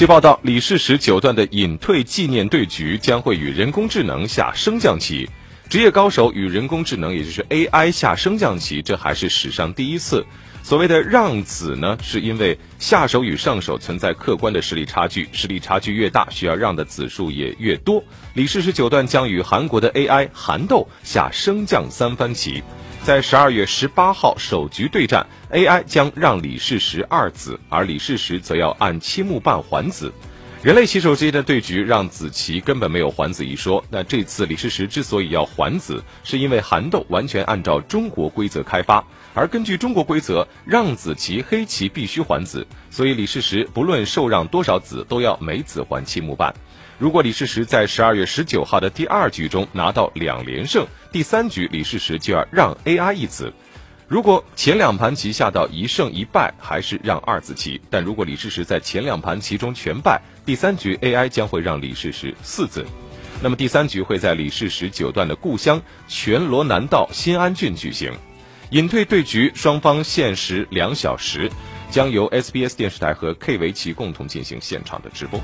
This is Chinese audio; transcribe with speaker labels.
Speaker 1: 据报道，李世石九段的隐退纪念对局将会与人工智能下升降棋。职业高手与人工智能，也就是 AI 下升降棋，这还是史上第一次。所谓的让子呢，是因为下手与上手存在客观的实力差距，实力差距越大，需要让的子数也越多。李世石九段将与韩国的 AI 韩斗下升降三番棋，在十二月十八号首局对战，AI 将让李世石二子，而李世石则要按七目半还子。人类棋手之间的对局让子棋根本没有还子一说。那这次李世石之所以要还子，是因为韩斗完全按照中国规则开发，而根据中国规则，让子棋黑棋必须还子，所以李世石不论受让多少子，都要每子还七目半。如果李世石在十二月十九号的第二局中拿到两连胜，第三局李世石就要让 AI 一子。如果前两盘棋下到一胜一败，还是让二子棋；但如果李世石在前两盘棋中全败，第三局 AI 将会让李世石四子。那么第三局会在李世石九段的故乡全罗南道新安郡举行。隐退对局双方限时两小时，将由 SBS 电视台和 K 围棋共同进行现场的直播。